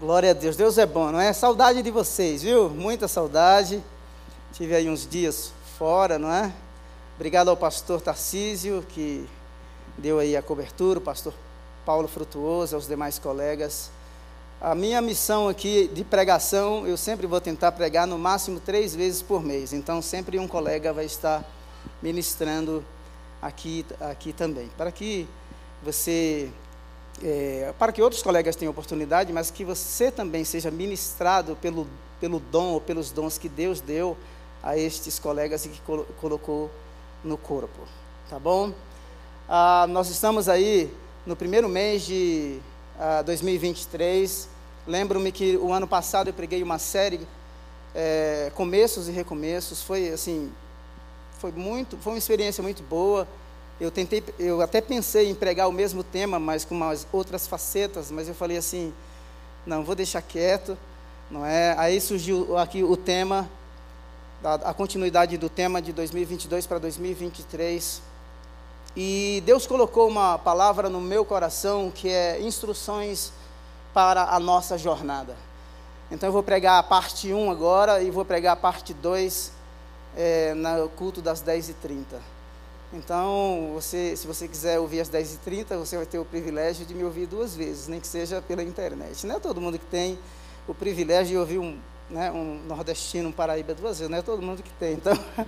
Glória a Deus, Deus é bom, não é? Saudade de vocês, viu? Muita saudade. Tive aí uns dias fora, não é? Obrigado ao pastor Tarcísio, que deu aí a cobertura, o pastor Paulo Frutuoso, aos demais colegas. A minha missão aqui de pregação, eu sempre vou tentar pregar no máximo três vezes por mês. Então, sempre um colega vai estar ministrando aqui, aqui também. Para que você é, para que outros colegas tenham oportunidade, mas que você também seja ministrado pelo, pelo dom ou pelos dons que Deus deu a estes colegas e que colo colocou no corpo. Tá bom? Ah, nós estamos aí no primeiro mês de ah, 2023. Lembro-me que o ano passado eu preguei uma série é, começos e recomeços. Foi assim, foi muito, foi uma experiência muito boa. Eu tentei, eu até pensei em pregar o mesmo tema, mas com umas outras facetas, mas eu falei assim, não, vou deixar quieto, não é? Aí surgiu aqui o tema, a, continuidade do tema de 2022 para 2023. E Deus colocou uma palavra no meu coração que é instruções para a nossa jornada. Então eu vou pregar a parte 1 agora e vou pregar a parte 2 é, no culto das 10h30. Então, você, se você quiser ouvir às 10h30, você vai ter o privilégio de me ouvir duas vezes, nem que seja pela internet. Não é todo mundo que tem o privilégio de ouvir um, né, um nordestino, um paraíba duas vezes, não é todo mundo que tem. Então,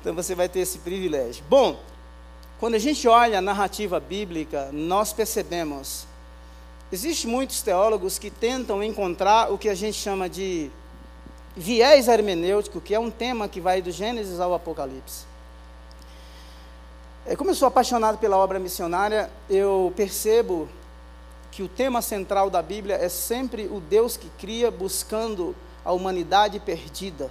então você vai ter esse privilégio. Bom, quando a gente olha a narrativa bíblica, nós percebemos, existem muitos teólogos que tentam encontrar o que a gente chama de viés hermenêutico, que é um tema que vai do Gênesis ao Apocalipse. É, como eu sou apaixonado pela obra missionária, eu percebo que o tema central da Bíblia é sempre o Deus que cria buscando a humanidade perdida.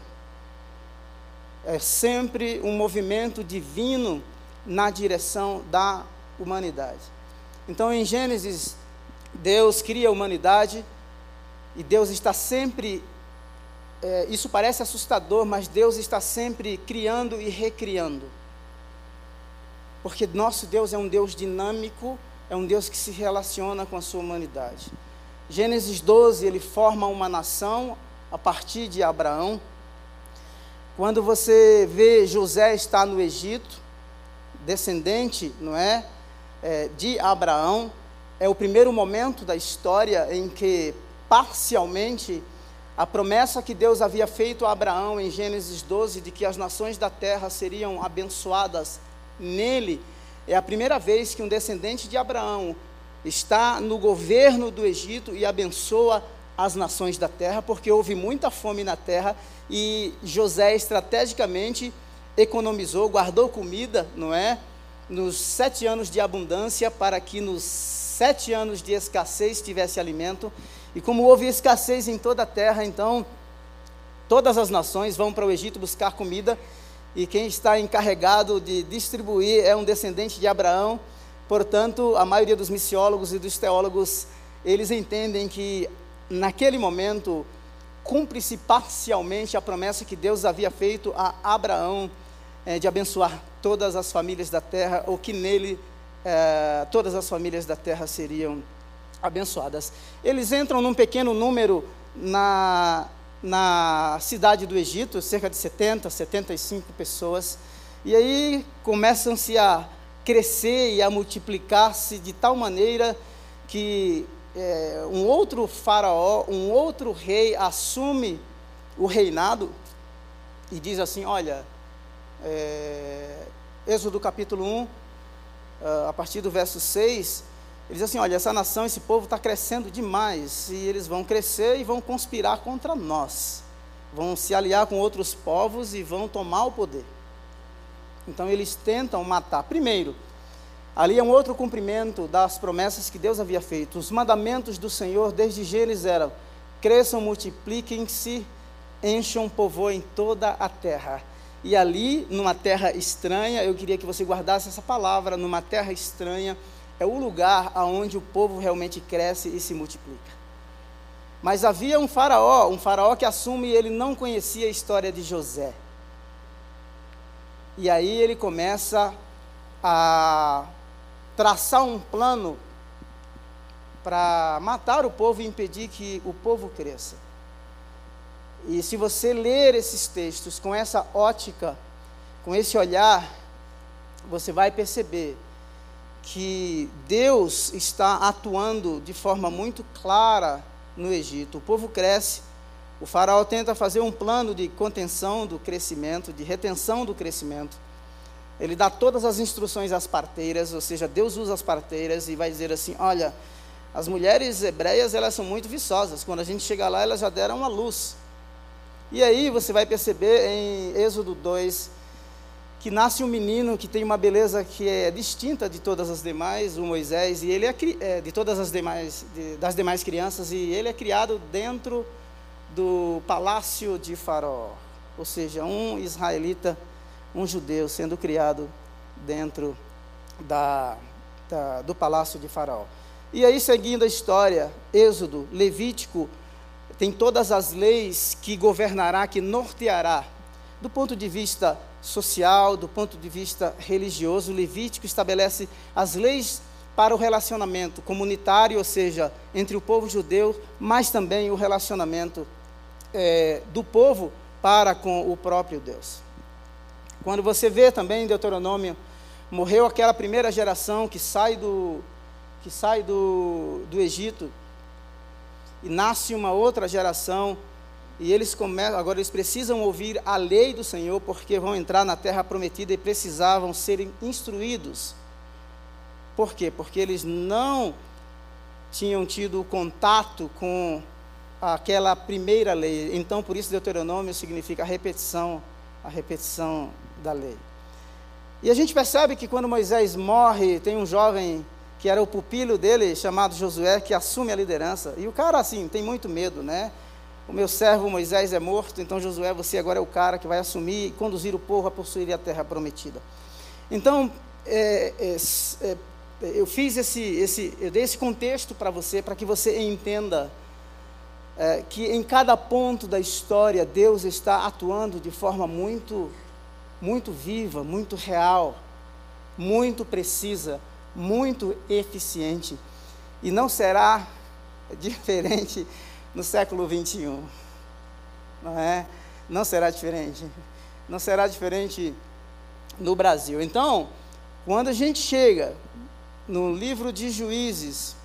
É sempre um movimento divino na direção da humanidade. Então, em Gênesis, Deus cria a humanidade e Deus está sempre. É, isso parece assustador, mas Deus está sempre criando e recriando. Porque nosso Deus é um Deus dinâmico, é um Deus que se relaciona com a sua humanidade. Gênesis 12, ele forma uma nação a partir de Abraão. Quando você vê José está no Egito, descendente, não é, é, de Abraão, é o primeiro momento da história em que parcialmente a promessa que Deus havia feito a Abraão em Gênesis 12 de que as nações da terra seriam abençoadas nele, é a primeira vez que um descendente de Abraão está no governo do Egito e abençoa as nações da terra, porque houve muita fome na terra e José estrategicamente economizou, guardou comida, não é? Nos sete anos de abundância, para que nos sete anos de escassez tivesse alimento. E como houve escassez em toda a terra, então todas as nações vão para o Egito buscar comida e quem está encarregado de distribuir é um descendente de Abraão. Portanto, a maioria dos missiólogos e dos teólogos, eles entendem que naquele momento cumpre-se parcialmente a promessa que Deus havia feito a Abraão é, de abençoar todas as famílias da terra, ou que nele é, todas as famílias da terra seriam abençoadas. Eles entram num pequeno número na, na cidade do Egito, cerca de 70, 75 pessoas, e aí começam-se a crescer e a multiplicar-se de tal maneira que é, um outro faraó, um outro rei assume o reinado e diz assim: Olha, é, Êxodo capítulo 1, a partir do verso 6, ele diz assim: olha, essa nação, esse povo está crescendo demais, e eles vão crescer e vão conspirar contra nós, vão se aliar com outros povos e vão tomar o poder. Então eles tentam matar. Primeiro, ali é um outro cumprimento das promessas que Deus havia feito. Os mandamentos do Senhor desde Gênesis eram: cresçam, multipliquem-se, encham, povoem toda a terra. E ali, numa terra estranha, eu queria que você guardasse essa palavra, numa terra estranha, é o lugar onde o povo realmente cresce e se multiplica. Mas havia um faraó, um faraó que assume ele não conhecia a história de José. E aí ele começa a traçar um plano para matar o povo e impedir que o povo cresça. E se você ler esses textos com essa ótica, com esse olhar, você vai perceber que Deus está atuando de forma muito clara no Egito. O povo cresce, o faraó tenta fazer um plano de contenção do crescimento, de retenção do crescimento. Ele dá todas as instruções às parteiras, ou seja, Deus usa as parteiras e vai dizer assim: olha, as mulheres hebreias elas são muito viçosas. Quando a gente chega lá, elas já deram a luz. E aí você vai perceber em Êxodo 2 que nasce um menino que tem uma beleza que é distinta de todas as demais, o Moisés, e ele é, é de todas as demais de, das demais crianças, e ele é criado dentro do palácio de Faraó, ou seja, um israelita, um judeu sendo criado dentro da, da, do palácio de Faraó. E aí, seguindo a história, Êxodo, Levítico, tem todas as leis que governará, que norteará. Do ponto de vista social, do ponto de vista religioso, Levítico estabelece as leis para o relacionamento comunitário, ou seja, entre o povo judeu, mas também o relacionamento é, do povo para com o próprio Deus. Quando você vê também em Deuteronômio, morreu aquela primeira geração que sai do, que sai do, do Egito, e nasce uma outra geração e eles começam, agora eles precisam ouvir a lei do Senhor porque vão entrar na terra prometida e precisavam serem instruídos. Por quê? Porque eles não tinham tido contato com aquela primeira lei. Então, por isso Deuteronômio significa a repetição, a repetição da lei. E a gente percebe que quando Moisés morre, tem um jovem que era o pupilo dele, chamado Josué, que assume a liderança. E o cara, assim, tem muito medo, né? O meu servo Moisés é morto, então Josué, você agora é o cara que vai assumir e conduzir o povo a possuir a terra prometida. Então, é, é, é, eu fiz esse, esse, eu dei esse contexto para você, para que você entenda é, que em cada ponto da história Deus está atuando de forma muito, muito viva, muito real, muito precisa muito eficiente. E não será diferente no século 21. Não é? Não será diferente. Não será diferente no Brasil. Então, quando a gente chega no livro de Juízes,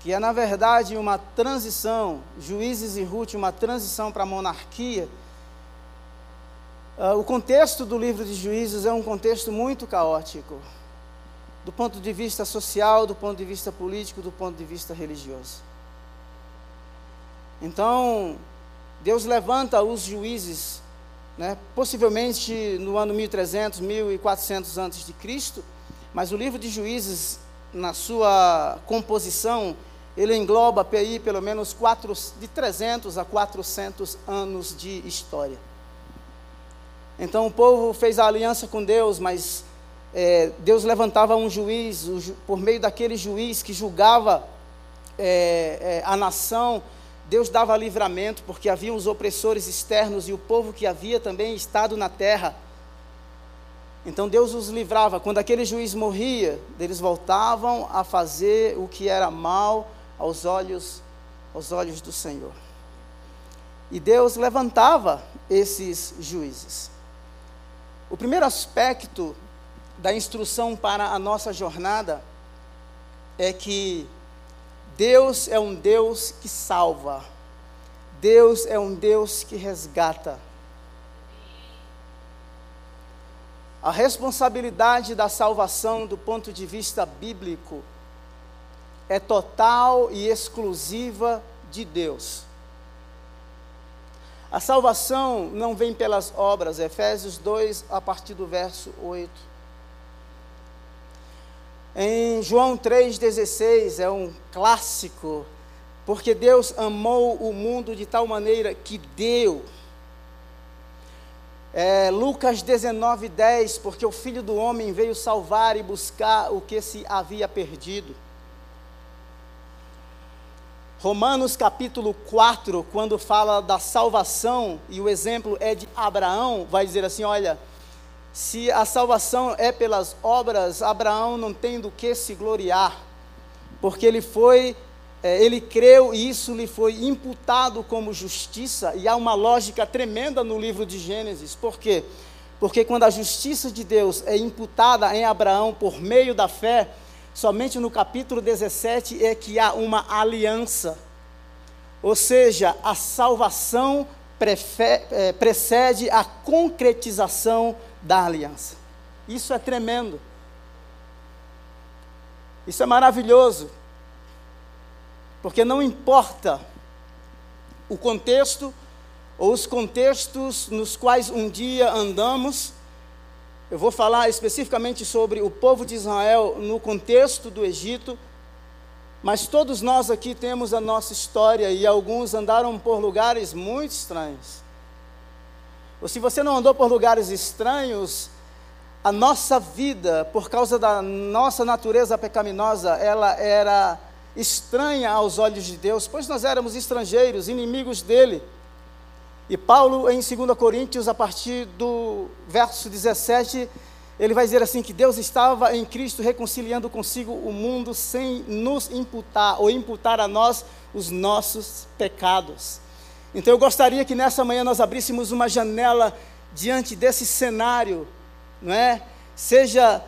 que é na verdade uma transição, Juízes e Ruth, uma transição para a monarquia, uh, o contexto do livro de Juízes é um contexto muito caótico do ponto de vista social, do ponto de vista político, do ponto de vista religioso. Então, Deus levanta os juízes, né, possivelmente no ano 1300, 1400 antes de Cristo, mas o livro de Juízes, na sua composição, ele engloba aí pelo menos quatro, de 300 a 400 anos de história. Então o povo fez a aliança com Deus, mas é, Deus levantava um juiz, por meio daquele juiz que julgava é, é, a nação, Deus dava livramento, porque havia os opressores externos e o povo que havia também estado na terra. Então Deus os livrava. Quando aquele juiz morria, eles voltavam a fazer o que era mal aos olhos, aos olhos do Senhor. E Deus levantava esses juízes. O primeiro aspecto da instrução para a nossa jornada é que Deus é um Deus que salva, Deus é um Deus que resgata. A responsabilidade da salvação, do ponto de vista bíblico, é total e exclusiva de Deus. A salvação não vem pelas obras, Efésios 2, a partir do verso 8. Em João 3,16 é um clássico, porque Deus amou o mundo de tal maneira que deu. É, Lucas 19,10, porque o Filho do Homem veio salvar e buscar o que se havia perdido. Romanos capítulo 4, quando fala da salvação, e o exemplo é de Abraão, vai dizer assim: olha se a salvação é pelas obras, Abraão não tem do que se gloriar, porque ele foi, é, ele creu e isso lhe foi imputado como justiça, e há uma lógica tremenda no livro de Gênesis, por quê? Porque quando a justiça de Deus é imputada em Abraão por meio da fé, somente no capítulo 17 é que há uma aliança, ou seja, a salvação é, precede a concretização da aliança. Isso é tremendo. Isso é maravilhoso. Porque não importa o contexto ou os contextos nos quais um dia andamos, eu vou falar especificamente sobre o povo de Israel no contexto do Egito, mas todos nós aqui temos a nossa história e alguns andaram por lugares muito estranhos. Ou se você não andou por lugares estranhos, a nossa vida, por causa da nossa natureza pecaminosa, ela era estranha aos olhos de Deus, pois nós éramos estrangeiros, inimigos dele. E Paulo, em 2 Coríntios, a partir do verso 17, ele vai dizer assim: que Deus estava em Cristo reconciliando consigo o mundo sem nos imputar ou imputar a nós os nossos pecados. Então eu gostaria que nessa manhã nós abríssemos uma janela diante desse cenário, não é? Seja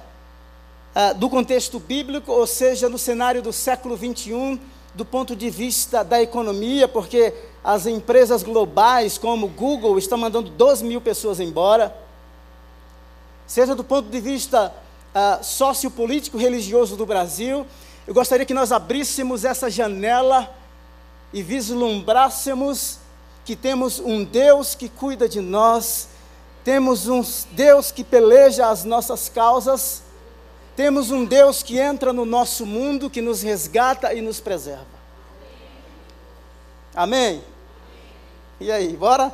uh, do contexto bíblico ou seja no cenário do século 21, do ponto de vista da economia, porque as empresas globais como Google estão mandando 12 mil pessoas embora seja do ponto de vista uh, sociopolítico religioso do Brasil, eu gostaria que nós abríssemos essa janela e vislumbrássemos que temos um Deus que cuida de nós, temos um Deus que peleja as nossas causas, temos um Deus que entra no nosso mundo, que nos resgata e nos preserva. Amém? E aí, bora?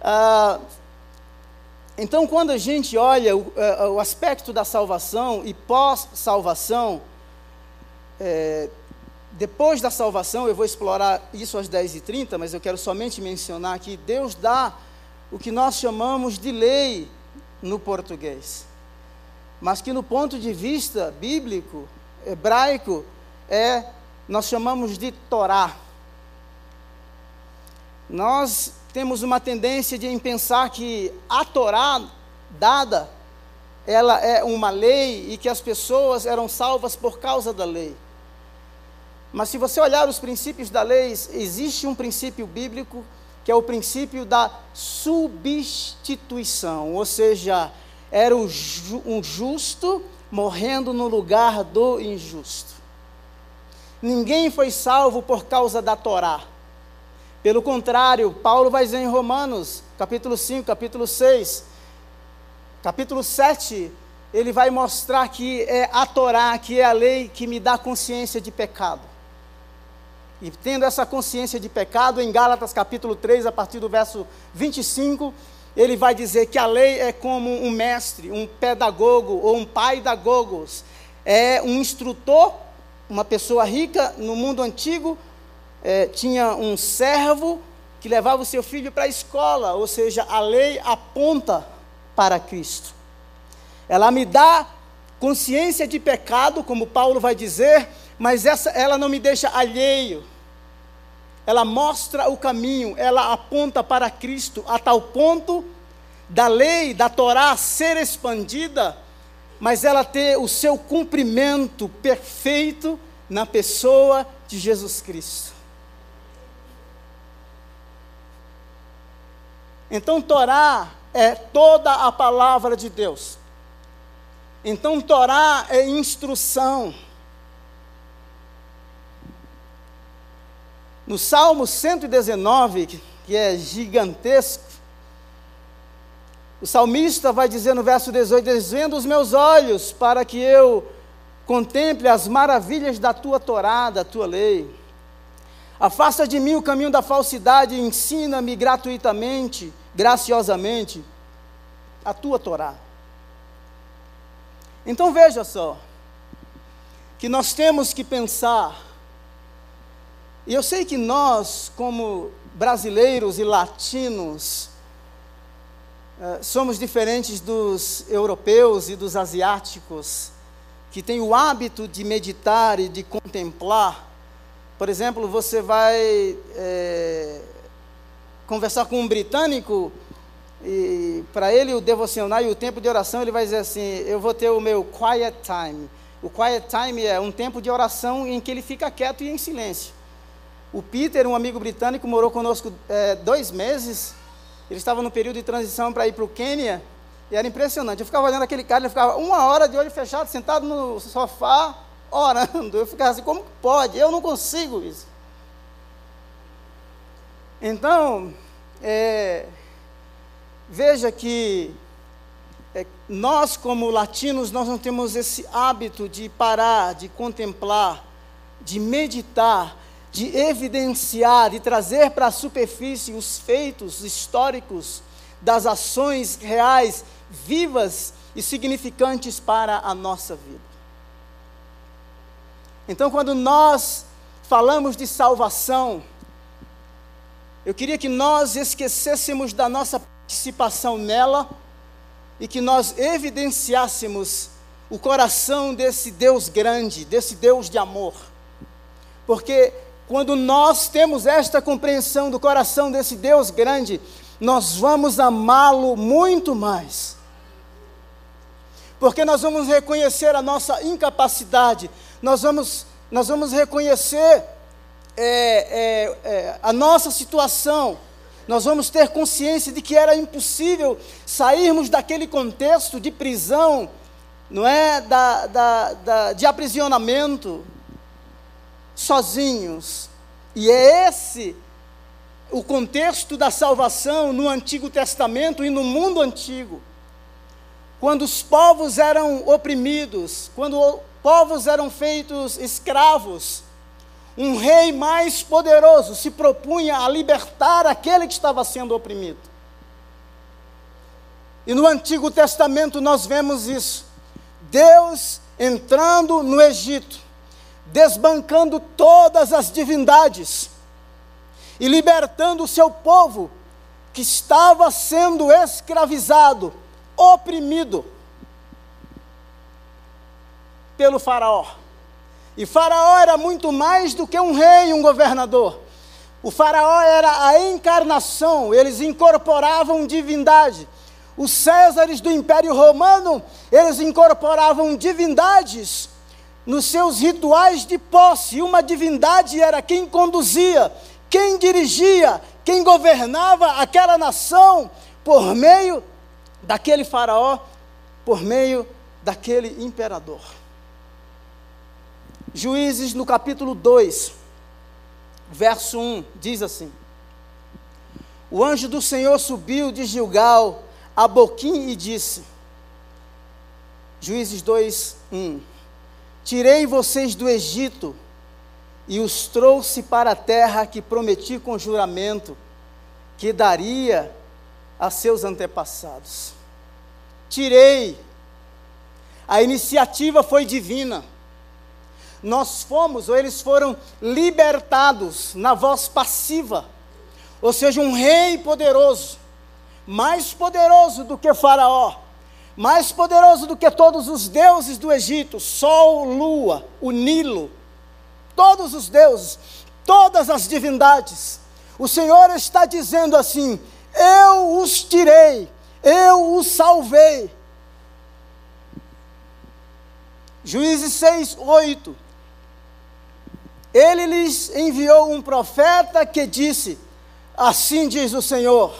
uh, Então, quando a gente olha o, é, o aspecto da salvação e pós-salvação, é, depois da salvação, eu vou explorar isso às 10h30, mas eu quero somente mencionar que Deus dá o que nós chamamos de lei no português, mas que no ponto de vista bíblico, hebraico, é, nós chamamos de Torá. Nós temos uma tendência de pensar que a Torá dada, ela é uma lei e que as pessoas eram salvas por causa da lei. Mas se você olhar os princípios da lei, existe um princípio bíblico que é o princípio da substituição, ou seja, era um justo morrendo no lugar do injusto. Ninguém foi salvo por causa da Torá. Pelo contrário, Paulo vai dizer em Romanos, capítulo 5, capítulo 6, capítulo 7, ele vai mostrar que é a Torá, que é a lei que me dá consciência de pecado. E tendo essa consciência de pecado, em Gálatas capítulo 3, a partir do verso 25, ele vai dizer que a lei é como um mestre, um pedagogo ou um pai da gogos. É um instrutor, uma pessoa rica no mundo antigo, é, tinha um servo que levava o seu filho para a escola, ou seja, a lei aponta para Cristo. Ela me dá consciência de pecado, como Paulo vai dizer, mas essa, ela não me deixa alheio. Ela mostra o caminho, ela aponta para Cristo, a tal ponto da lei, da Torá ser expandida, mas ela ter o seu cumprimento perfeito na pessoa de Jesus Cristo. Então, Torá é toda a palavra de Deus. Então, Torá é instrução. No Salmo 119, que é gigantesco, o salmista vai dizer no verso 18: Desvendo os meus olhos para que eu contemple as maravilhas da tua Torá, da tua lei. Afasta de mim o caminho da falsidade, ensina-me gratuitamente graciosamente a tua Torá. Então veja só, que nós temos que pensar, e eu sei que nós, como brasileiros e latinos, eh, somos diferentes dos europeus e dos asiáticos, que tem o hábito de meditar e de contemplar, por exemplo, você vai é, conversar com um britânico e para ele o devocional e o tempo de oração, ele vai dizer assim: eu vou ter o meu quiet time. O quiet time é um tempo de oração em que ele fica quieto e em silêncio. O Peter, um amigo britânico, morou conosco é, dois meses. Ele estava no período de transição para ir para o Quênia. E era impressionante. Eu ficava olhando aquele cara, ele ficava uma hora de olho fechado, sentado no sofá, orando. Eu ficava assim, como pode? Eu não consigo isso. Então, é, veja que é, nós, como latinos, nós não temos esse hábito de parar, de contemplar, de meditar, de evidenciar, de trazer para a superfície os feitos históricos das ações reais vivas e significantes para a nossa vida. Então, quando nós falamos de salvação, eu queria que nós esquecêssemos da nossa participação nela e que nós evidenciássemos o coração desse Deus grande, desse Deus de amor. Porque quando nós temos esta compreensão do coração desse Deus grande, nós vamos amá-lo muito mais porque nós vamos reconhecer a nossa incapacidade, nós vamos, nós vamos reconhecer é, é, é, a nossa situação, nós vamos ter consciência de que era impossível sairmos daquele contexto de prisão, não é? Da, da, da, de aprisionamento, sozinhos. E é esse o contexto da salvação no Antigo Testamento e no mundo antigo quando os povos eram oprimidos, quando povos eram feitos escravos, um rei mais poderoso se propunha a libertar aquele que estava sendo oprimido. E no Antigo Testamento nós vemos isso. Deus entrando no Egito, desbancando todas as divindades e libertando o seu povo que estava sendo escravizado oprimido pelo Faraó. E Faraó era muito mais do que um rei, um governador. O Faraó era a encarnação, eles incorporavam divindade. Os Césares do Império Romano, eles incorporavam divindades nos seus rituais de posse. Uma divindade era quem conduzia, quem dirigia, quem governava aquela nação por meio daquele faraó por meio daquele imperador. Juízes no capítulo 2, verso 1, diz assim: O anjo do Senhor subiu de Gilgal a Boquim e disse: Juízes 2, 1: Tirei vocês do Egito e os trouxe para a terra que prometi com juramento que daria a seus antepassados. Tirei. A iniciativa foi divina. Nós fomos, ou eles foram libertados na voz passiva. Ou seja, um rei poderoso, mais poderoso do que Faraó, mais poderoso do que todos os deuses do Egito, Sol, Lua, o Nilo, todos os deuses, todas as divindades. O Senhor está dizendo assim: eu os tirei, eu os salvei. Juízes 6, 8. Ele lhes enviou um profeta que disse: Assim diz o Senhor,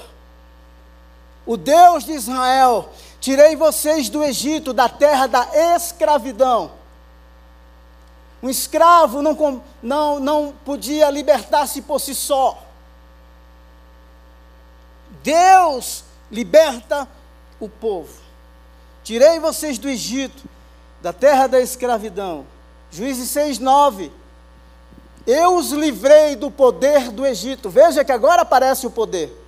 o Deus de Israel, tirei vocês do Egito, da terra da escravidão. Um escravo não, não, não podia libertar-se por si só. Deus liberta o povo. Tirei vocês do Egito, da terra da escravidão. Juízes 6, 9. Eu os livrei do poder do Egito. Veja que agora aparece o poder.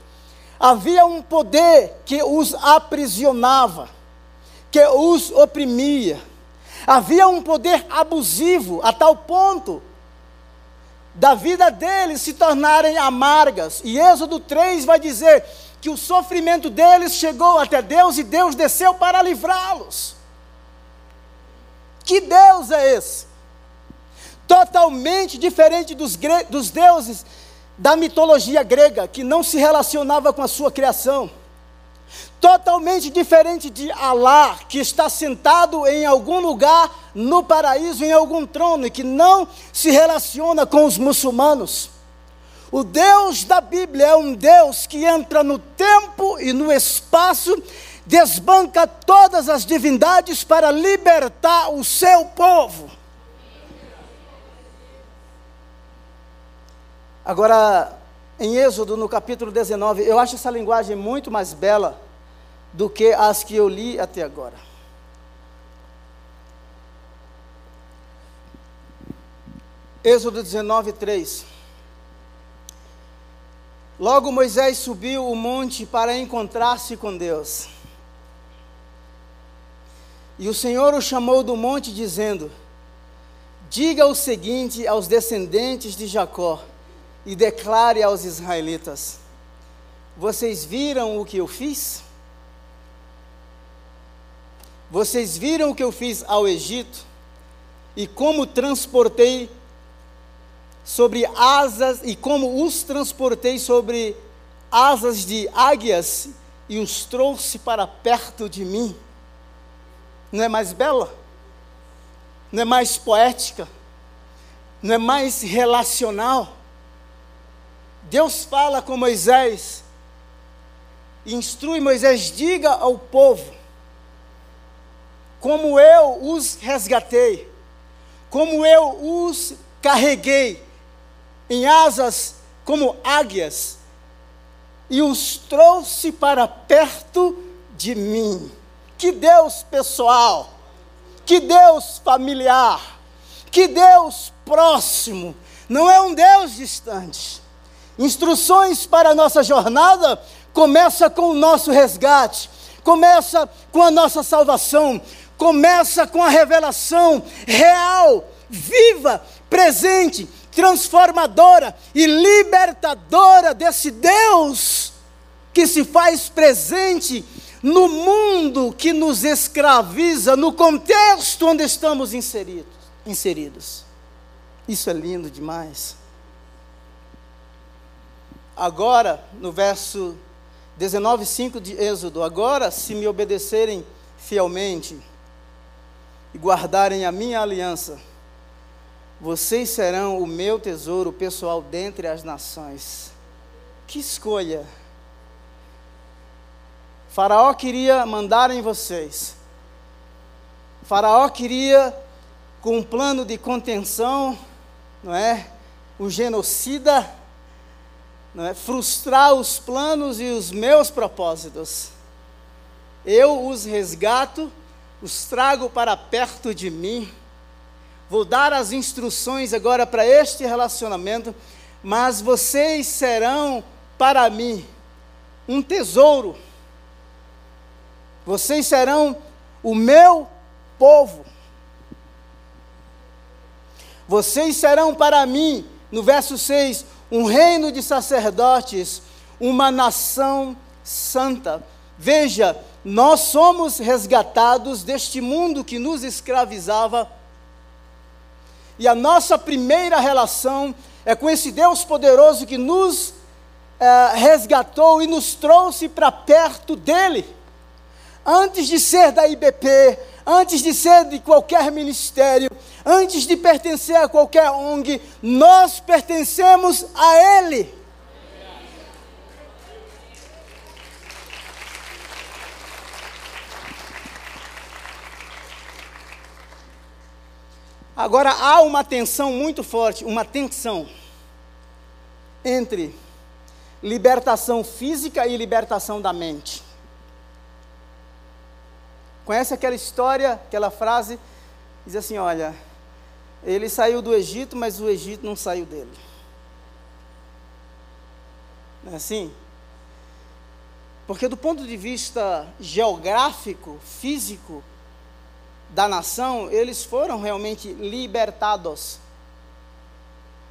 Havia um poder que os aprisionava, que os oprimia. Havia um poder abusivo a tal ponto da vida deles se tornarem amargas. E Êxodo 3 vai dizer que o sofrimento deles chegou até Deus e Deus desceu para livrá-los. Que Deus é esse? Totalmente diferente dos, dos deuses da mitologia grega, que não se relacionava com a sua criação. Totalmente diferente de Alá, que está sentado em algum lugar no paraíso, em algum trono, e que não se relaciona com os muçulmanos. O Deus da Bíblia é um Deus que entra no tempo e no espaço, desbanca todas as divindades para libertar o seu povo. Agora, em Êxodo, no capítulo 19, eu acho essa linguagem muito mais bela do que as que eu li até agora. Êxodo 19, 3. Logo Moisés subiu o monte para encontrar-se com Deus. E o Senhor o chamou do monte, dizendo: Diga o seguinte aos descendentes de Jacó e declare aos israelitas: Vocês viram o que eu fiz? Vocês viram o que eu fiz ao Egito e como transportei sobre asas e como os transportei sobre asas de águias e os trouxe para perto de mim? Não é mais bela? Não é mais poética? Não é mais relacional? Deus fala com Moisés, instrui Moisés, diga ao povo, como eu os resgatei, como eu os carreguei em asas como águias e os trouxe para perto de mim. Que Deus pessoal, que Deus familiar, que Deus próximo, não é um Deus distante. Instruções para a nossa jornada começa com o nosso resgate, começa com a nossa salvação, começa com a revelação real, viva, presente, transformadora e libertadora desse Deus que se faz presente no mundo que nos escraviza, no contexto onde estamos inseridos. inseridos. Isso é lindo demais. Agora, no verso 19, 5 de Êxodo, agora se me obedecerem fielmente e guardarem a minha aliança, vocês serão o meu tesouro pessoal dentre as nações. Que escolha! Faraó queria mandar em vocês. Faraó queria, com um plano de contenção, não é? O genocida não é? frustrar os planos e os meus propósitos. Eu os resgato, os trago para perto de mim. Vou dar as instruções agora para este relacionamento, mas vocês serão para mim um tesouro. Vocês serão o meu povo. Vocês serão para mim, no verso 6, um reino de sacerdotes, uma nação santa. Veja, nós somos resgatados deste mundo que nos escravizava. E a nossa primeira relação é com esse Deus poderoso que nos é, resgatou e nos trouxe para perto dele. Antes de ser da IBP, antes de ser de qualquer ministério, antes de pertencer a qualquer ONG, nós pertencemos a Ele. Agora há uma tensão muito forte, uma tensão entre libertação física e libertação da mente. Conhece aquela história, aquela frase? Diz assim: olha, ele saiu do Egito, mas o Egito não saiu dele. Não é assim? Porque, do ponto de vista geográfico, físico da nação, eles foram realmente libertados.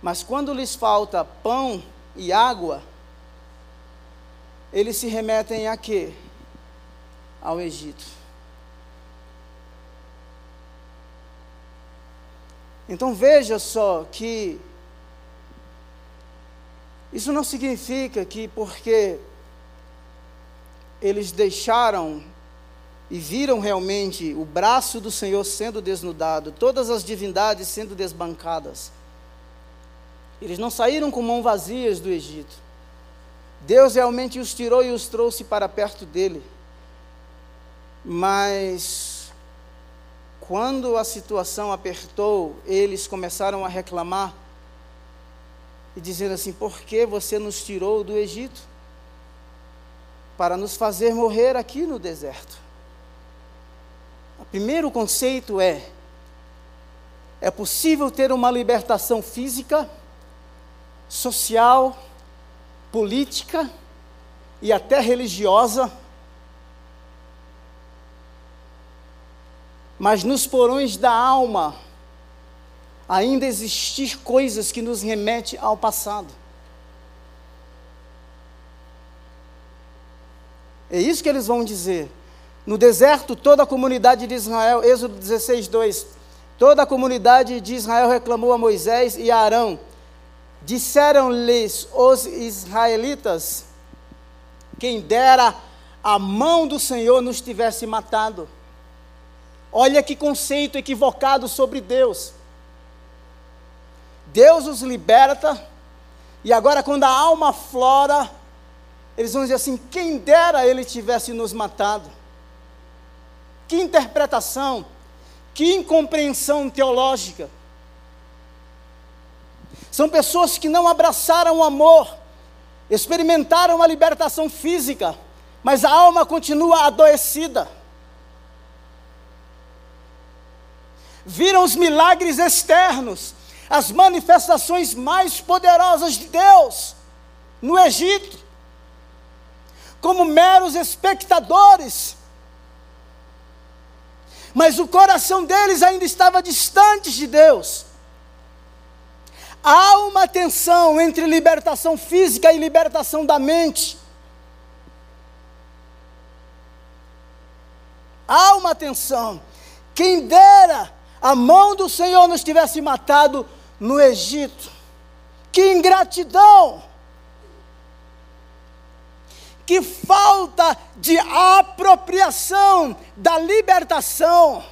Mas quando lhes falta pão e água, eles se remetem a quê? Ao Egito. Então veja só que isso não significa que porque eles deixaram e viram realmente o braço do Senhor sendo desnudado, todas as divindades sendo desbancadas. Eles não saíram com mãos vazias do Egito. Deus realmente os tirou e os trouxe para perto dele. Mas quando a situação apertou, eles começaram a reclamar e dizendo assim: Por que você nos tirou do Egito? Para nos fazer morrer aqui no deserto. O primeiro conceito é: é possível ter uma libertação física, social, política e até religiosa, mas nos porões da alma ainda existir coisas que nos remetem ao passado. É isso que eles vão dizer. No deserto, toda a comunidade de Israel, Êxodo 16, 2, toda a comunidade de Israel reclamou a Moisés e a Arão. Disseram-lhes os israelitas: quem dera a mão do Senhor nos tivesse matado. Olha que conceito equivocado sobre Deus. Deus os liberta, e agora, quando a alma flora, eles vão dizer assim: quem dera ele tivesse nos matado. Que interpretação, que incompreensão teológica. São pessoas que não abraçaram o amor, experimentaram a libertação física, mas a alma continua adoecida. Viram os milagres externos, as manifestações mais poderosas de Deus no Egito, como meros espectadores mas o coração deles ainda estava distante de Deus. Há uma tensão entre libertação física e libertação da mente. Há uma tensão. Quem dera a mão do Senhor nos tivesse matado no Egito. Que ingratidão! que falta de apropriação da libertação,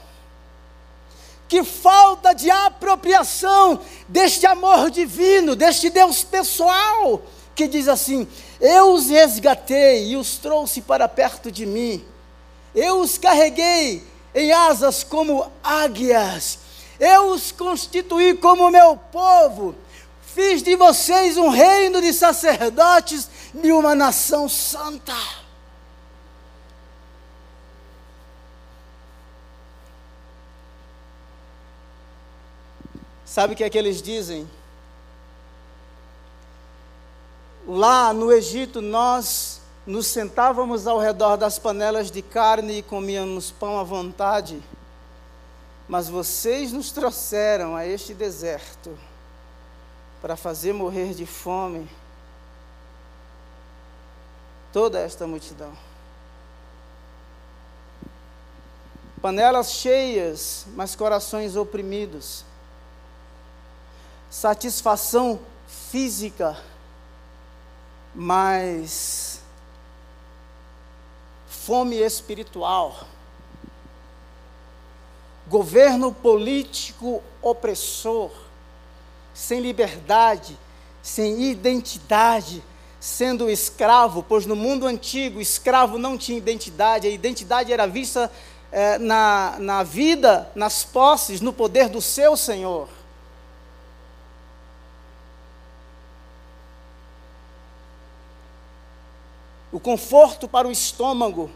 que falta de apropriação deste amor divino, deste Deus pessoal, que diz assim: Eu os resgatei e os trouxe para perto de mim, eu os carreguei em asas como águias, eu os constituí como meu povo, fiz de vocês um reino de sacerdotes de uma nação santa. Sabe o que é que eles dizem? Lá no Egito, nós nos sentávamos ao redor das panelas de carne e comíamos pão à vontade, mas vocês nos trouxeram a este deserto para fazer morrer de fome toda esta multidão. Panelas cheias, mas corações oprimidos. Satisfação física, mas fome espiritual. Governo político opressor, sem liberdade, sem identidade, sendo escravo, pois no mundo antigo, escravo não tinha identidade, a identidade era vista é, na, na vida, nas posses, no poder do seu senhor. O conforto para o estômago,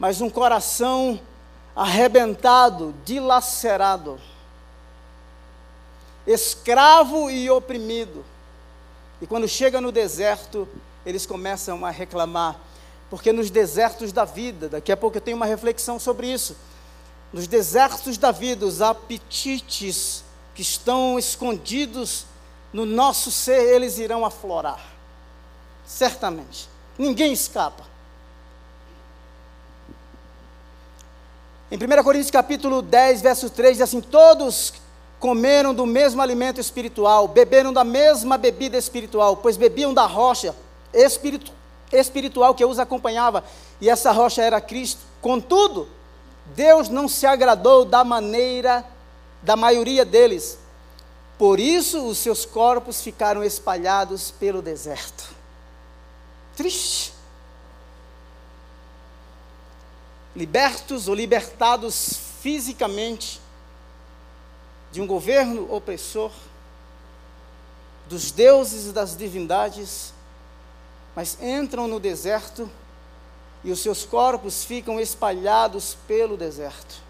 mas um coração arrebentado, dilacerado escravo e oprimido. E quando chega no deserto, eles começam a reclamar, porque nos desertos da vida, daqui a pouco eu tenho uma reflexão sobre isso. Nos desertos da vida, os apetites que estão escondidos no nosso ser, eles irão aflorar. Certamente. Ninguém escapa. Em 1 Coríntios capítulo 10, verso 3, diz assim: Todos comeram do mesmo alimento espiritual, beberam da mesma bebida espiritual, pois bebiam da rocha espiritu espiritual que os acompanhava, e essa rocha era Cristo. Contudo, Deus não se agradou da maneira da maioria deles. Por isso os seus corpos ficaram espalhados pelo deserto. Triste. Libertos ou libertados fisicamente de um governo opressor, dos deuses e das divindades, mas entram no deserto e os seus corpos ficam espalhados pelo deserto.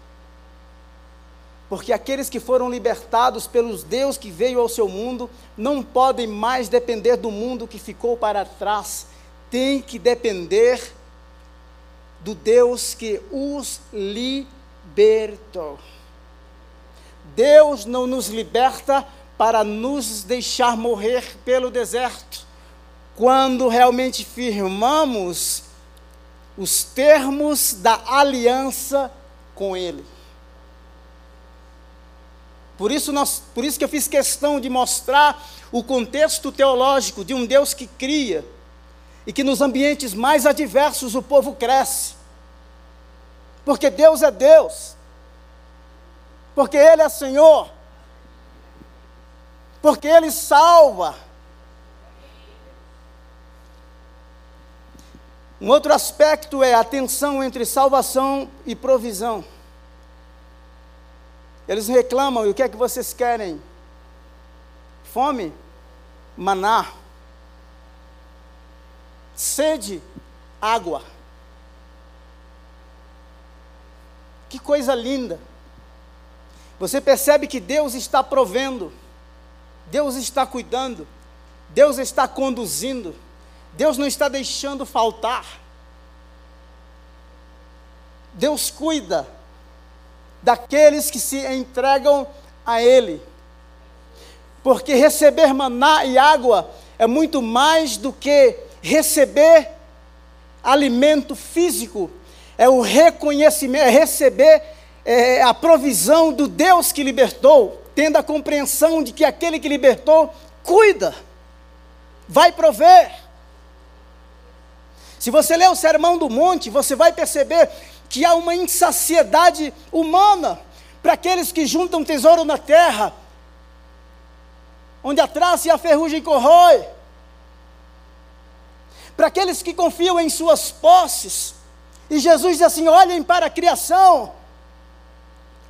Porque aqueles que foram libertados pelos Deus que veio ao seu mundo não podem mais depender do mundo que ficou para trás, tem que depender do Deus que os libertou. Deus não nos liberta para nos deixar morrer pelo deserto. Quando realmente firmamos os termos da aliança com Ele. Por isso, nós, por isso que eu fiz questão de mostrar o contexto teológico de um Deus que cria e que nos ambientes mais adversos o povo cresce. Porque Deus é Deus. Porque Ele é Senhor. Porque Ele salva. Um outro aspecto é a tensão entre salvação e provisão. Eles reclamam, e o que é que vocês querem? Fome? Maná. Sede? Água. Que coisa linda. Você percebe que Deus está provendo, Deus está cuidando, Deus está conduzindo. Deus não está deixando faltar. Deus cuida daqueles que se entregam a Ele. Porque receber maná e água é muito mais do que receber alimento físico, é o reconhecimento, é receber é, a provisão do Deus que libertou, tendo a compreensão de que aquele que libertou cuida, vai prover. Se você ler o Sermão do Monte, você vai perceber que há uma insaciedade humana para aqueles que juntam tesouro na terra, onde a traça e a ferrugem corrói, para aqueles que confiam em suas posses, e Jesus diz assim: olhem para a criação,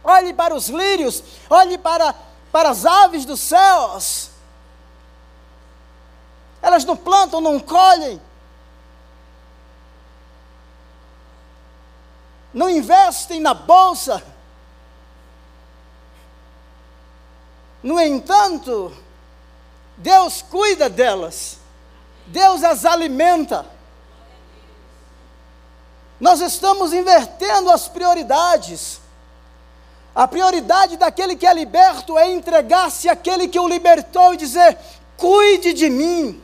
olhem para os lírios, olhem para, para as aves dos céus, elas não plantam, não colhem, não investem na bolsa. No entanto, Deus cuida delas, Deus as alimenta. Nós estamos invertendo as prioridades. A prioridade daquele que é liberto é entregar-se àquele que o libertou e dizer: cuide de mim.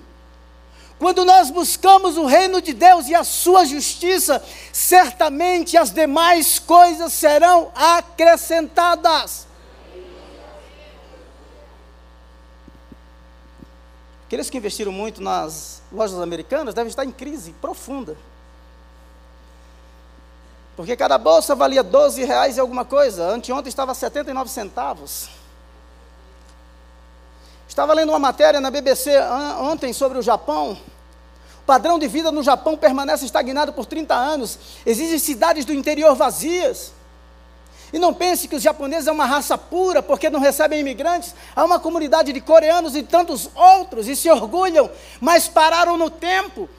Quando nós buscamos o reino de Deus e a sua justiça, certamente as demais coisas serão acrescentadas. Aqueles que investiram muito nas lojas americanas devem estar em crise profunda. Porque cada bolsa valia 12 reais e alguma coisa. Anteontem estava 79 centavos. Estava lendo uma matéria na BBC ontem sobre o Japão. O padrão de vida no Japão permanece estagnado por 30 anos. Existem cidades do interior vazias. E não pense que os japoneses é uma raça pura porque não recebem imigrantes. Há uma comunidade de coreanos e tantos outros e se orgulham, mas pararam no tempo.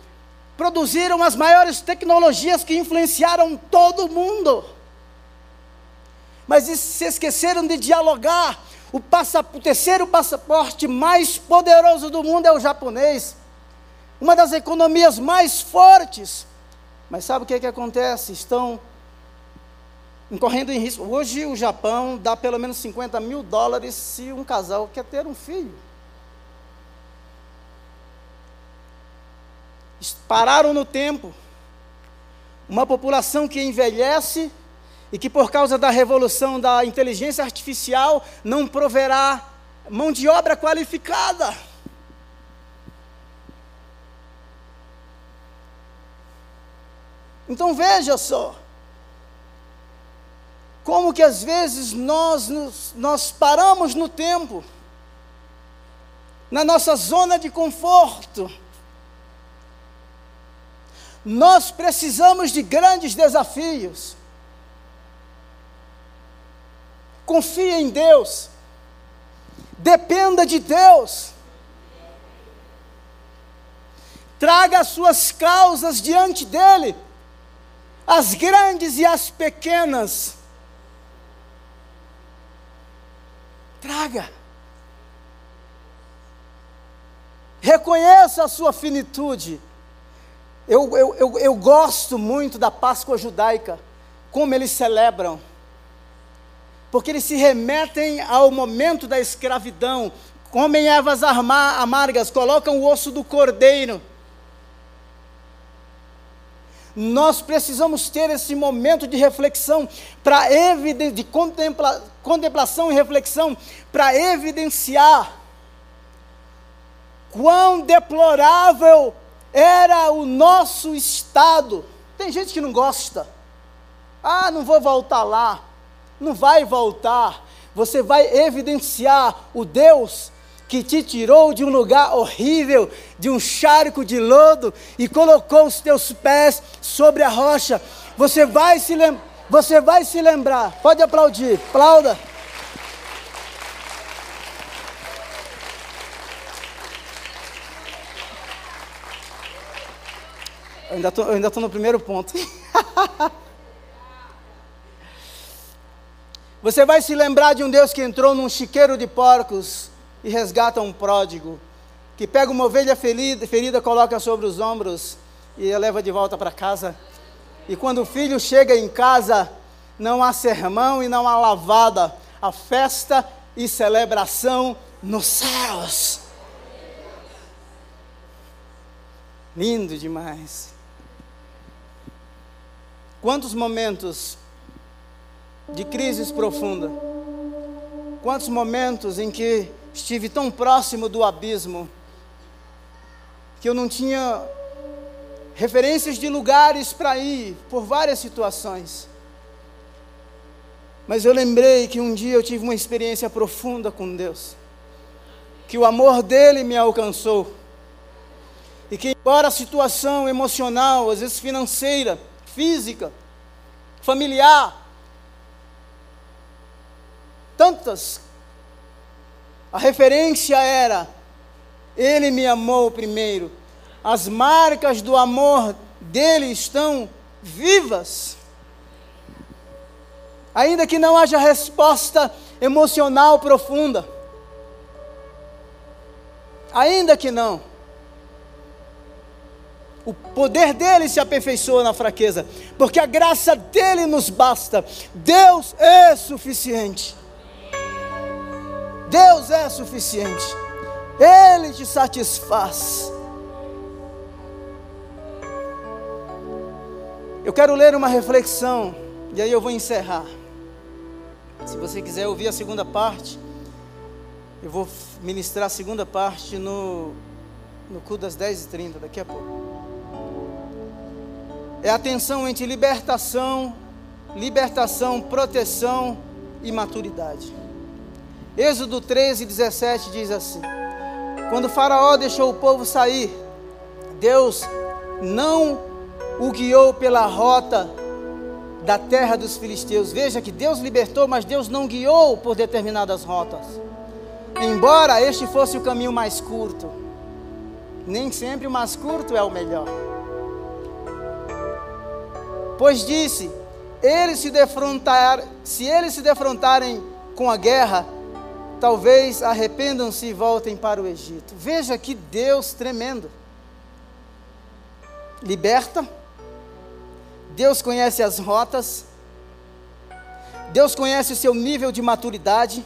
Produziram as maiores tecnologias que influenciaram todo mundo. Mas se esqueceram de dialogar o, o terceiro passaporte mais poderoso do mundo é o japonês. Uma das economias mais fortes. Mas sabe o que, é que acontece? Estão incorrendo em risco. Hoje o Japão dá pelo menos 50 mil dólares se um casal quer ter um filho. Pararam no tempo. Uma população que envelhece e que por causa da revolução da inteligência artificial não proverá mão de obra qualificada. Então veja só, como que às vezes nós, nós paramos no tempo, na nossa zona de conforto. Nós precisamos de grandes desafios. Confie em Deus. Dependa de Deus. Traga as suas causas diante dEle, as grandes e as pequenas. Traga. Reconheça a sua finitude. Eu, eu, eu, eu gosto muito da Páscoa judaica, como eles celebram, porque eles se remetem ao momento da escravidão, comem ervas amargas, colocam o osso do cordeiro. Nós precisamos ter esse momento de reflexão, para de contempla, contemplação e reflexão, para evidenciar quão deplorável era o nosso estado. Tem gente que não gosta. Ah, não vou voltar lá. Não vai voltar. Você vai evidenciar o Deus que te tirou de um lugar horrível, de um charco de lodo e colocou os teus pés sobre a rocha. Você vai se lembrar, você vai se lembrar. Pode aplaudir. Aplauda. Eu ainda estou no primeiro ponto. Você vai se lembrar de um Deus que entrou num chiqueiro de porcos e resgata um pródigo, que pega uma ovelha ferida, ferida coloca sobre os ombros e leva de volta para casa. E quando o filho chega em casa, não há sermão e não há lavada, há festa e celebração nos céus. Lindo demais. Quantos momentos de crises profunda, quantos momentos em que estive tão próximo do abismo, que eu não tinha referências de lugares para ir, por várias situações. Mas eu lembrei que um dia eu tive uma experiência profunda com Deus, que o amor dele me alcançou, e que, embora a situação emocional, às vezes financeira, física, familiar, tantas. A referência era: Ele me amou primeiro. As marcas do amor dele estão vivas. Ainda que não haja resposta emocional profunda. Ainda que não. O poder dele se aperfeiçoa na fraqueza, porque a graça dele nos basta. Deus é suficiente. Deus é suficiente. Ele te satisfaz. Eu quero ler uma reflexão e aí eu vou encerrar. Se você quiser ouvir a segunda parte, eu vou ministrar a segunda parte no, no culto das 10h30, daqui a pouco é a tensão entre libertação, libertação, proteção e maturidade. Êxodo 13, 17 diz assim: Quando Faraó deixou o povo sair, Deus não o guiou pela rota da terra dos filisteus. Veja que Deus libertou, mas Deus não guiou por determinadas rotas. Embora este fosse o caminho mais curto, nem sempre o mais curto é o melhor. Pois disse: eles se defrontar, se eles se defrontarem com a guerra, talvez arrependam-se e voltem para o Egito. Veja que Deus tremendo. Liberta. Deus conhece as rotas. Deus conhece o seu nível de maturidade.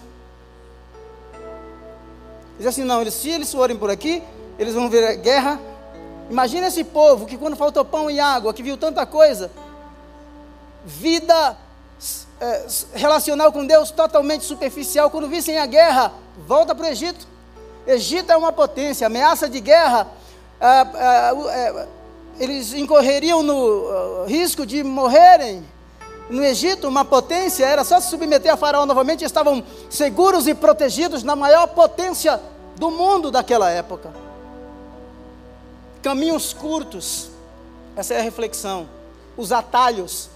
Diz assim: não, se eles forem por aqui, eles vão ver a guerra. Imagina esse povo que, quando faltou pão e água, que viu tanta coisa, vida é, relacional com Deus totalmente superficial. Quando vissem a guerra, volta para o Egito. Egito é uma potência, ameaça de guerra. Ah, ah, eles incorreriam no risco de morrerem. No Egito, uma potência, era só se submeter a Faraó novamente, estavam seguros e protegidos na maior potência do mundo daquela época. Caminhos curtos, essa é a reflexão. Os atalhos,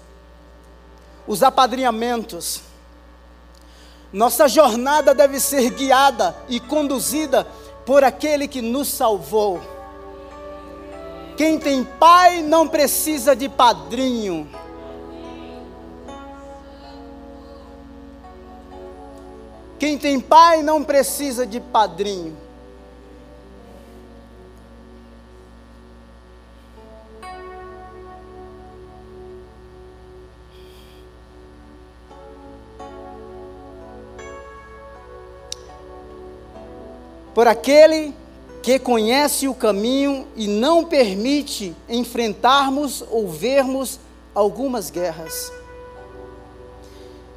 os apadrinhamentos. Nossa jornada deve ser guiada e conduzida por aquele que nos salvou. Quem tem pai não precisa de padrinho. Quem tem pai não precisa de padrinho. Por aquele que conhece o caminho e não permite enfrentarmos ou vermos algumas guerras.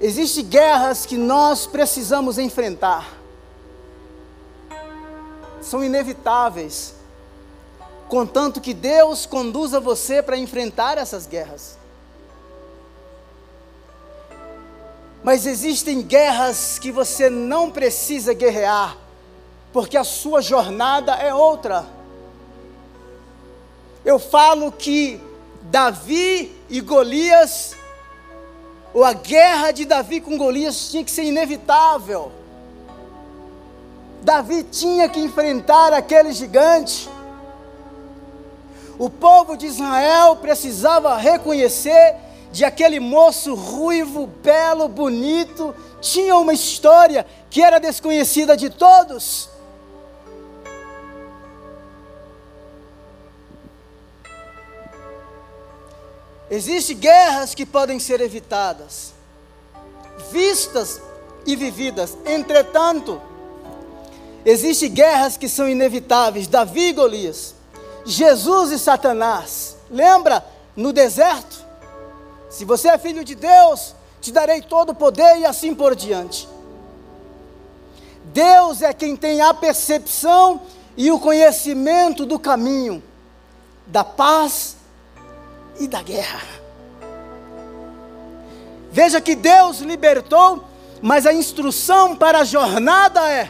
Existem guerras que nós precisamos enfrentar. São inevitáveis. Contanto que Deus conduza você para enfrentar essas guerras. Mas existem guerras que você não precisa guerrear, porque a sua jornada é outra. Eu falo que Davi e Golias ou a guerra de Davi com Golias tinha que ser inevitável. Davi tinha que enfrentar aquele gigante. O povo de Israel precisava reconhecer de aquele moço ruivo, belo, bonito, tinha uma história que era desconhecida de todos. Existem guerras que podem ser evitadas, vistas e vividas. Entretanto, existem guerras que são inevitáveis. Davi e Golias, Jesus e Satanás. Lembra no deserto? Se você é filho de Deus, te darei todo o poder e assim por diante. Deus é quem tem a percepção e o conhecimento do caminho, da paz e da guerra. Veja que Deus libertou, mas a instrução para a jornada é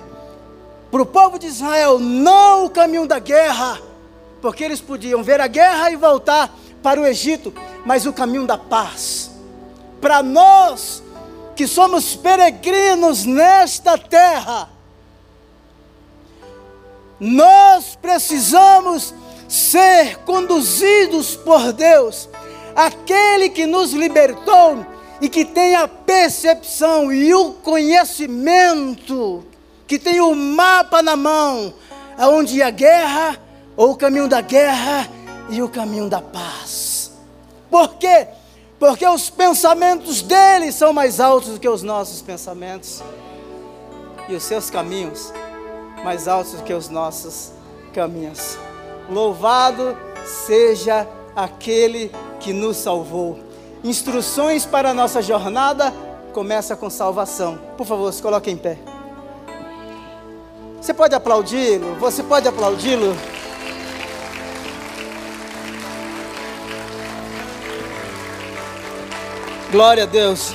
para o povo de Israel não o caminho da guerra, porque eles podiam ver a guerra e voltar para o Egito, mas o caminho da paz. Para nós que somos peregrinos nesta terra, nós precisamos ser conduzidos por Deus, aquele que nos libertou e que tem a percepção e o conhecimento, que tem o mapa na mão, aonde a guerra, ou o caminho da guerra e o caminho da paz. Por quê? Porque os pensamentos dele são mais altos do que os nossos pensamentos, e os seus caminhos mais altos do que os nossos caminhos. Louvado seja aquele que nos salvou. Instruções para a nossa jornada começa com salvação. Por favor, se coloque em pé. Você pode aplaudi-lo? Você pode aplaudi-lo? Glória a Deus.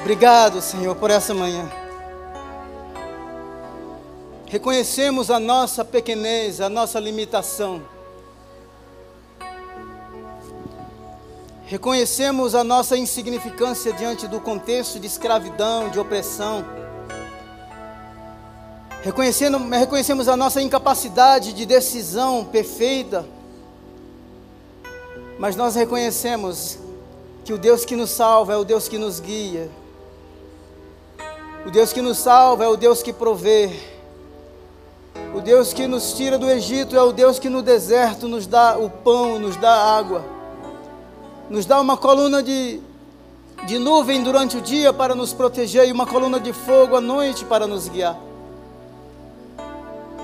Obrigado, Senhor, por essa manhã. Reconhecemos a nossa pequenez, a nossa limitação. Reconhecemos a nossa insignificância diante do contexto de escravidão, de opressão. Reconhecendo, reconhecemos a nossa incapacidade de decisão perfeita. Mas nós reconhecemos que o Deus que nos salva é o Deus que nos guia. O Deus que nos salva é o Deus que provê. O Deus que nos tira do Egito é o Deus que no deserto nos dá o pão, nos dá água, nos dá uma coluna de, de nuvem durante o dia para nos proteger e uma coluna de fogo à noite para nos guiar.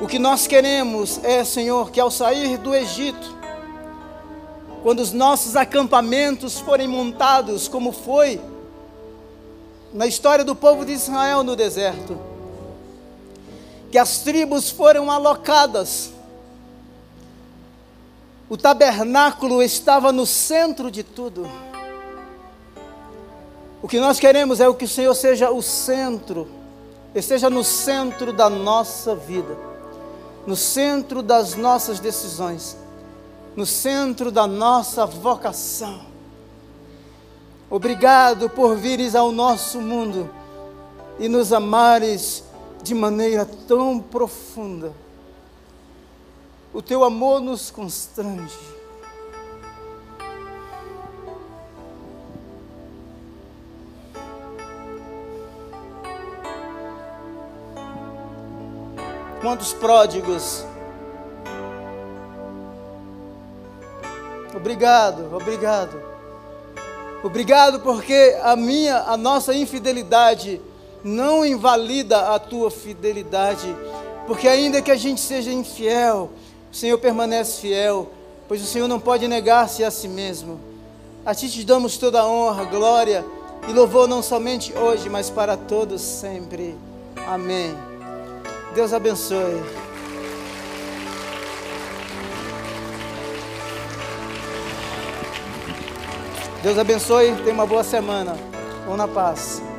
O que nós queremos é, Senhor, que ao sair do Egito, quando os nossos acampamentos forem montados, como foi na história do povo de Israel no deserto, que as tribos foram alocadas, o tabernáculo estava no centro de tudo. O que nós queremos é o que o Senhor seja o centro, esteja no centro da nossa vida, no centro das nossas decisões, no centro da nossa vocação. Obrigado por vires ao nosso mundo e nos amares de maneira tão profunda. O teu amor nos constrange. Quantos pródigos. Obrigado, obrigado. Obrigado porque a minha, a nossa infidelidade não invalida a tua fidelidade, porque ainda que a gente seja infiel, o Senhor permanece fiel, pois o Senhor não pode negar-se a si mesmo. A ti te damos toda a honra, glória e louvor não somente hoje, mas para todos sempre. Amém. Deus abençoe. Deus abençoe, tenha uma boa semana. Vão na paz.